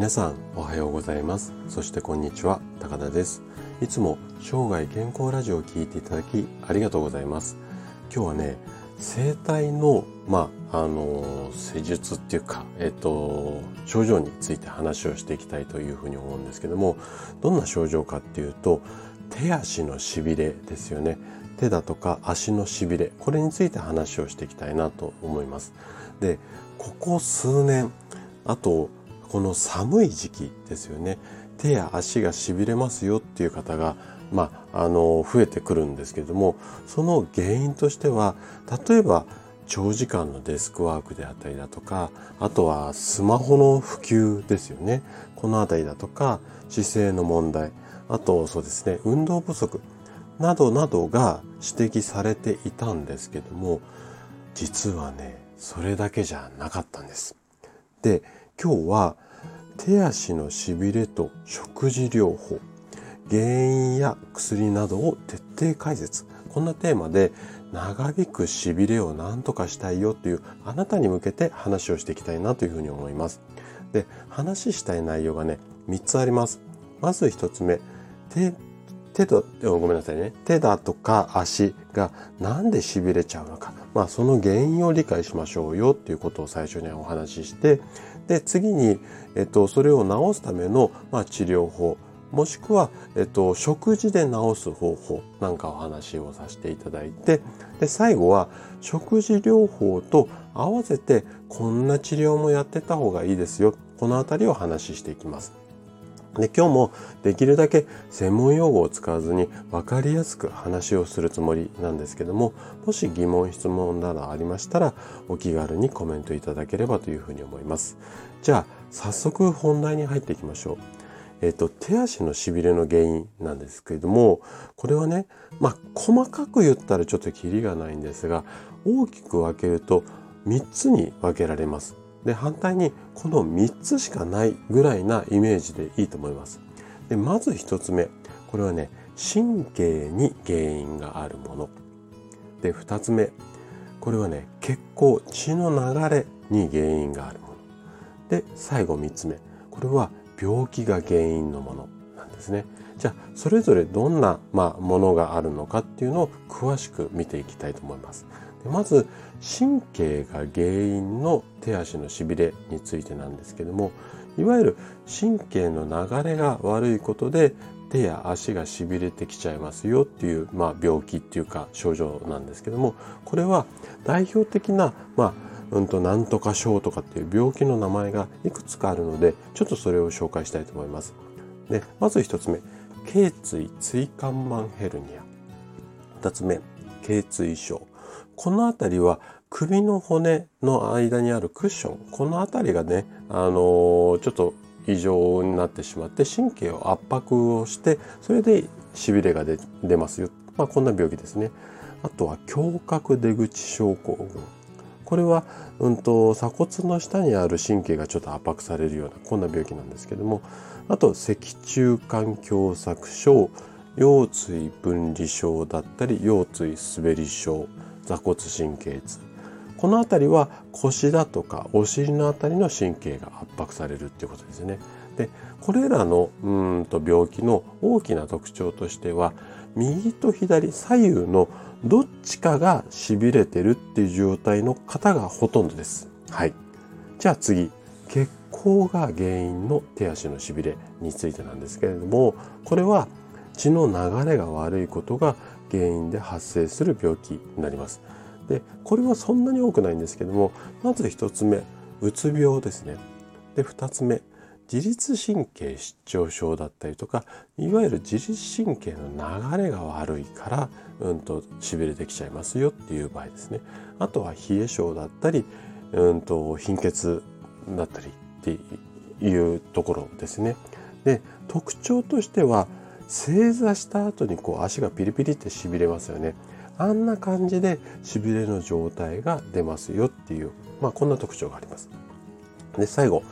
皆さんおはようございます。そしてこんにちは高田です。いつも生涯健康ラジオを聞いていただきありがとうございます。今日はね生体のまああの施術っていうかえっと症状について話をしていきたいというふうに思うんですけどもどんな症状かっていうと手足のしびれですよね。手だとか足のしびれこれについて話をしていきたいなと思います。でここ数年あとこの寒い時期ですよね手や足がしびれますよっていう方がまあ、あの増えてくるんですけどもその原因としては例えば長時間のデスクワークであったりだとかあとはスマホの普及ですよねこの辺りだとか姿勢の問題あとそうですね運動不足などなどが指摘されていたんですけども実はねそれだけじゃなかったんです。で今日は手足のしびれと食事療法原因や薬などを徹底解説。こんなテーマで長引くしびれを何とかしたいよというあなたに向けて話をしていきたいなというふうに思います。で話したい内容がね3つあります。まず1つ目手手とごめんなさいね。手だとか足がなんでしびれちゃうのか。まあその原因を理解しましょうよっていうことを最初にお話ししてで次に、えっと、それを治すための、まあ、治療法もしくは、えっと、食事で治す方法なんかお話をさせていただいてで最後は食事療法と合わせてこんな治療もやってた方がいいですよこの辺りを話していきます。で今日もできるだけ専門用語を使わずに分かりやすく話をするつもりなんですけどももし疑問質問などありましたらお気軽にコメントいただければというふうに思います。じゃあ早速本題に入っていきましょう。えっ、と手足のしびれの原因なんですけれどもこれはねまあ細かく言ったらちょっとキリがないんですが大きく分けると3つに分けられます。で反対にこの3つしかないぐらいなイメージでいいと思います。でまず1つ目これはね神経に原因があるもの。で2つ目これはね血行血の流れに原因があるもの。で最後3つ目これは病気が原因のものなんですね。じゃあそれぞれどんな、まあ、ものがあるのかっていうのを詳しく見ていきたいと思います。まず神経が原因の手足のしびれについてなんですけどもいわゆる神経の流れが悪いことで手や足がしびれてきちゃいますよっていう、まあ、病気っていうか症状なんですけどもこれは代表的な、まあうんとなんとか症とかっていう病気の名前がいくつかあるのでちょっとそれを紹介したいと思います。でまず1つ目頸椎椎間板ヘルニア2つ目頸椎症この辺りは首の骨の間にあるクッションこの辺りがね、あのー、ちょっと異常になってしまって神経を圧迫をしてそれでしびれが出ますよ、まあ、こんな病気ですね。あとは胸郭出口症候群。これは、うんと、鎖骨の下にある神経がちょっと圧迫されるようなこんな病気なんですけども。あと脊柱管狭窄症腰椎分離症だったり腰椎滑り症。座骨神経痛この辺りは腰だとかお尻の辺りの神経が圧迫されるっていうことですね。でこれらのうんと病気の大きな特徴としては右と左左右のどっちかが痺れてるっていう状態の方がほとんどです。はい。じゃあ次、血行が原因の手足の痺れについてなんですけれども、これは血の流れが悪いことが原因で発生する病気になります。でこれはそんなに多くないんですけどもまず1つ目うつ病ですね。で2つ目自律神経失調症だったりとかいわゆる自律神経の流れが悪いからうんとしびれてきちゃいますよっていう場合ですね。あとは冷え症だったりうんと貧血だったりっていうところですね。で特徴としては正座した後にこう足がピリピリってしびれますよね。あんな感じでしびれの状態が出ますよっていう、まあこんな特徴があります。で、最後、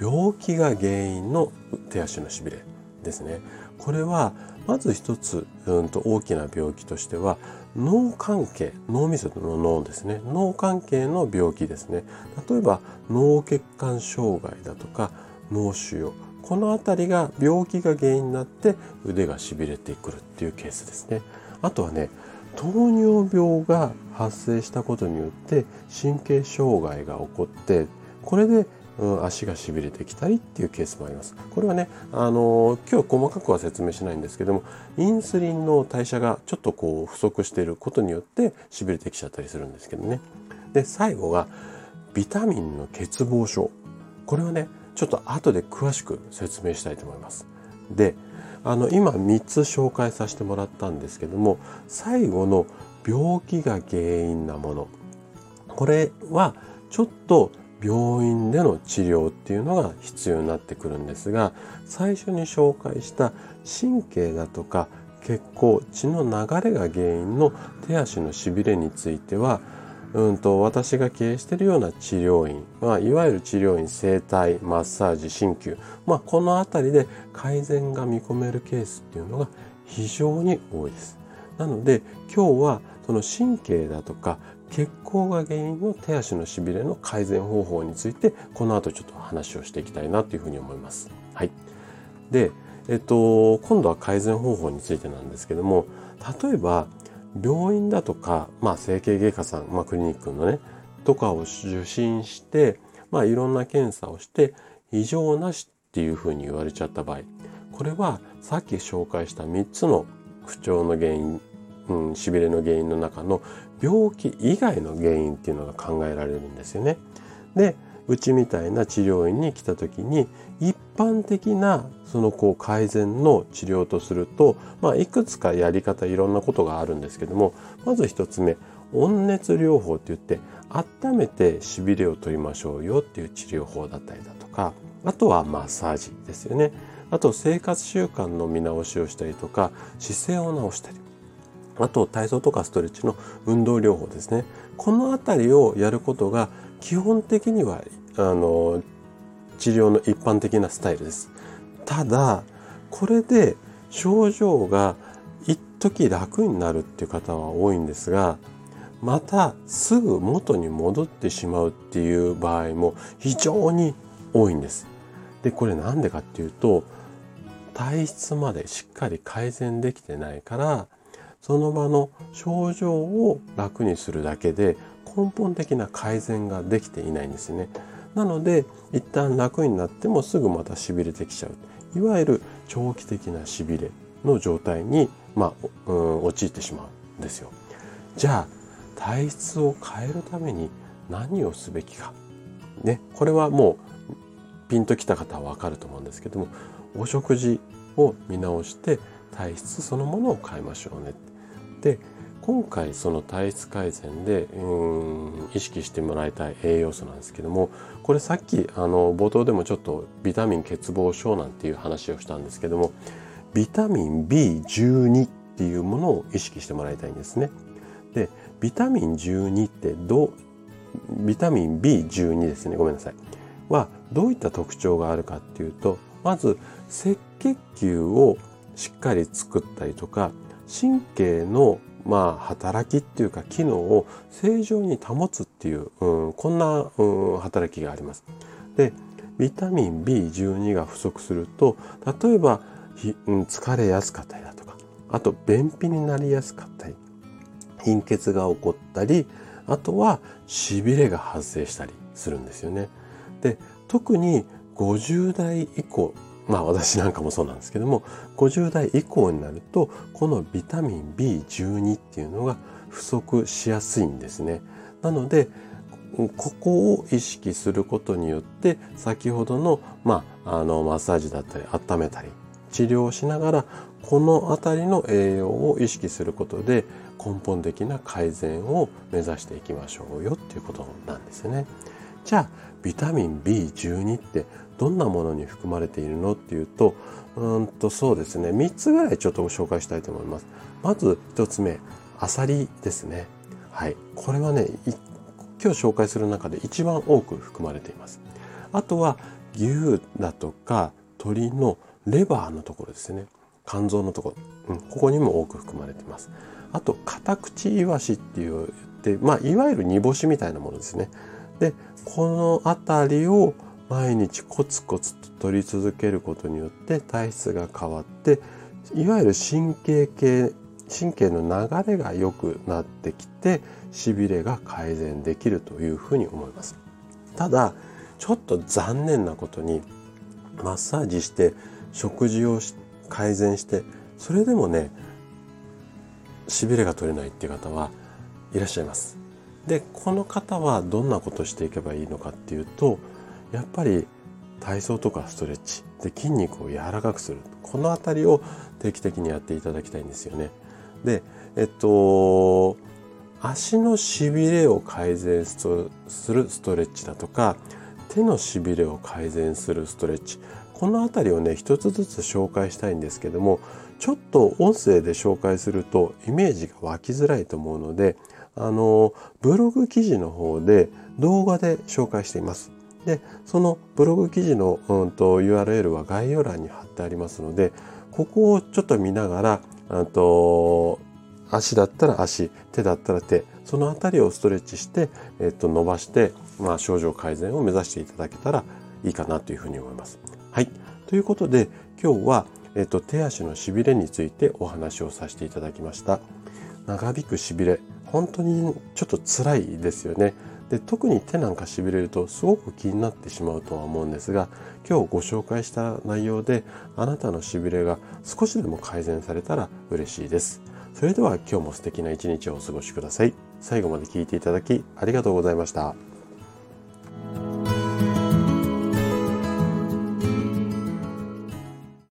病気が原因の手足のしびれですね。これは、まず一つ、うんと大きな病気としては、脳関係、脳みその脳ですね。脳関係の病気ですね。例えば、脳血管障害だとか、脳腫瘍この辺りが病気が原因になって腕がしびれてくるっていうケースですね。あとはね糖尿病が発生したことによって神経障害が起こってこれで、うん、足がしびれてきたりっていうケースもあります。これはねあの今日細かくは説明しないんですけどもインスリンの代謝がちょっとこう不足していることによってしびれてきちゃったりするんですけどね。で最後がビタミンの欠乏症。これはねちょっと後で詳しく説明したいと思います。で、あの今3つ紹介させてもらったんですけども最後の病気が原因なものこれはちょっと病院での治療っていうのが必要になってくるんですが最初に紹介した神経だとか血行血の流れが原因の手足のしびれについてはうんと私が経営しているような治療院、まあ、いわゆる治療院整体マッサージ鍼灸、まあ、この辺りで改善が見込めるケースっていうのが非常に多いです。なので今日はその神経だとか血行が原因の手足のしびれの改善方法についてこの後ちょっと話をしていきたいなというふうに思います。はい。で、えっと、今度は改善方法についてなんですけども例えば病院だとか、まあ、整形外科さん、まあ、クリニックのねとかを受診して、まあ、いろんな検査をして異常なしっていうふうに言われちゃった場合これはさっき紹介した3つの不調の原因、うん、しびれの原因の中の病気以外の原因っていうのが考えられるんですよね。でうちみたいな治療院に来た時に一般的なそのこう改善の治療とすると、まあ、いくつかやり方いろんなことがあるんですけどもまず一つ目温熱療法って言って温めてしびれを取りましょうよっていう治療法だったりだとかあとはマッサージですよね。あと生活習慣の見直しをしたりとか姿勢を直したりあと体操とかストレッチの運動療法ですね。この辺りをやることが基本的にはあの治療の一般的なスタイルです。ただこれで症状が一時楽になるっていう方は多いんですがまたすぐ元に戻ってしまうっていう場合も非常に多いんです。でこれなんでかっていうと体質までしっかり改善できてないからその場の症状を楽にするだけで根本的な改善ができていないんですね。なので一旦楽になってもすぐまたしびれてきちゃういわゆる長期的なしびれの状態に、まあ、うん、陥ってしまうんですよ。じゃあ体質を変えるために何をすべきか。ね、これはもうピンときた方はわかると思うんですけどもお食事を見直して体質そのものを変えましょうね。で今回その体質改善でうん意識してもらいたい栄養素なんですけどもこれさっきあの冒頭でもちょっとビタミン欠乏症なんていう話をしたんですけどもビタミン B12 っていうものを意識してもらいたいんですね。でビタミン12ってどうビタミン B12 ですねごめんなさいはどういった特徴があるかっていうとまず赤血球をしっかり作ったりとか神経のまあ、働きっていうか機能を正常に保つっていう、うん、こんな、うん、働きがあります。でビタミン B12 が不足すると例えば、うん、疲れやすかったりだとかあと便秘になりやすかったり貧血が起こったりあとはしびれが発生したりするんですよね。で特に50代以降まあ私なんかもそうなんですけども50代以降になるとこのビタミン B12 っていうのが不足しやすいんですね。なのでここを意識することによって先ほどの,、まあ、あのマッサージだったり温めたり治療をしながらこの辺りの栄養を意識することで根本的な改善を目指していきましょうよっていうことなんですよね。じゃあビタミン B12 ってどんなものに含まれているのっていうとうんとそうですね3つぐらいちょっとご紹介したいと思います。まず1つ目アサリですね。はい、これはね今日紹介する中で一番多く含まれています。あとは牛だとか鶏のレバーのところですね肝臓のところ、うん、ここにも多く含まれています。あとカタクチイワシっていう、まあ、いわゆる煮干しみたいなものですね。でこの辺りを毎日コツコツと取り続けることによって体質が変わっていわゆる神経系神経の流れが良くなってきてしびれが改善できるというふうに思います。ただちょっと残念なことにマッサージして食事を改善してそれでもねしびれが取れないっていう方はいらっしゃいます。でこの方はどんなことしていけばいいのかっていうとやっぱり体操とかストレッチで筋肉を柔らかくするこの辺りを定期的にやっていただきたいんですよね。でえっと足のしびれを改善するストレッチだとか手のしびれを改善するストレッチこの辺りをね一つずつ紹介したいんですけどもちょっと音声で紹介するとイメージが湧きづらいと思うのであのブログ記事の方で動画で紹介しています。でそのブログ記事の、うんと、URL は概要欄に貼ってありますのでここをちょっと見ながらと足だったら足手だったら手その辺りをストレッチして、えっと、伸ばして、まあ、症状改善を目指していただけたらいいかなというふうに思います。はい。ということで今日は、えっと、手足のしびれについてお話をさせていただきました。長引くしびれ本当にちょっと辛いですよね。で特に手なんかしびれるとすごく気になってしまうとは思うんですが今日ご紹介した内容であなたのしびれが少しでも改善されたら嬉しいです。それでは今日も素敵な一日をお過ごしください。最後まで聞いていただきありがとうございました。